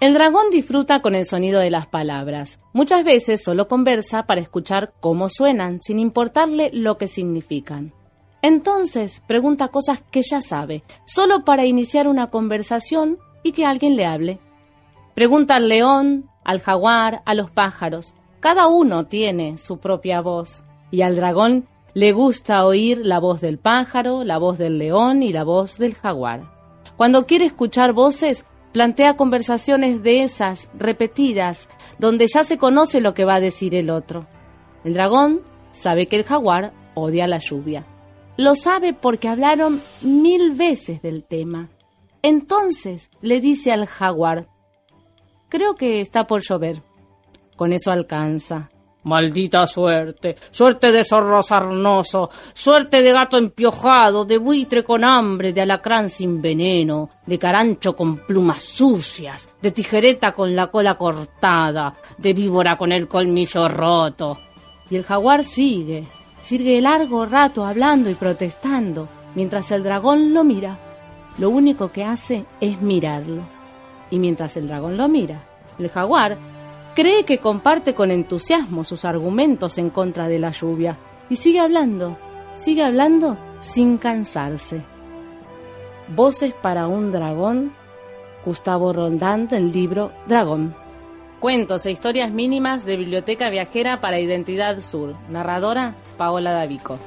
El dragón disfruta con el sonido de las palabras. Muchas veces solo conversa para escuchar cómo suenan, sin importarle lo que significan. Entonces pregunta cosas que ya sabe, solo para iniciar una conversación y que alguien le hable. Pregunta al león, al jaguar, a los pájaros. Cada uno tiene su propia voz. Y al dragón le gusta oír la voz del pájaro, la voz del león y la voz del jaguar. Cuando quiere escuchar voces, plantea conversaciones de esas, repetidas, donde ya se conoce lo que va a decir el otro. El dragón sabe que el jaguar odia la lluvia. Lo sabe porque hablaron mil veces del tema. Entonces le dice al jaguar, creo que está por llover. Con eso alcanza. Maldita suerte, suerte de zorro sarnoso, suerte de gato empiojado, de buitre con hambre, de alacrán sin veneno, de carancho con plumas sucias, de tijereta con la cola cortada, de víbora con el colmillo roto. Y el jaguar sigue, sigue largo rato hablando y protestando, mientras el dragón lo mira. Lo único que hace es mirarlo. Y mientras el dragón lo mira, el jaguar cree que comparte con entusiasmo sus argumentos en contra de la lluvia y sigue hablando, sigue hablando sin cansarse. Voces para un dragón, Gustavo Rondán del libro Dragón. Cuentos e historias mínimas de Biblioteca Viajera para Identidad Sur. Narradora Paola Davico.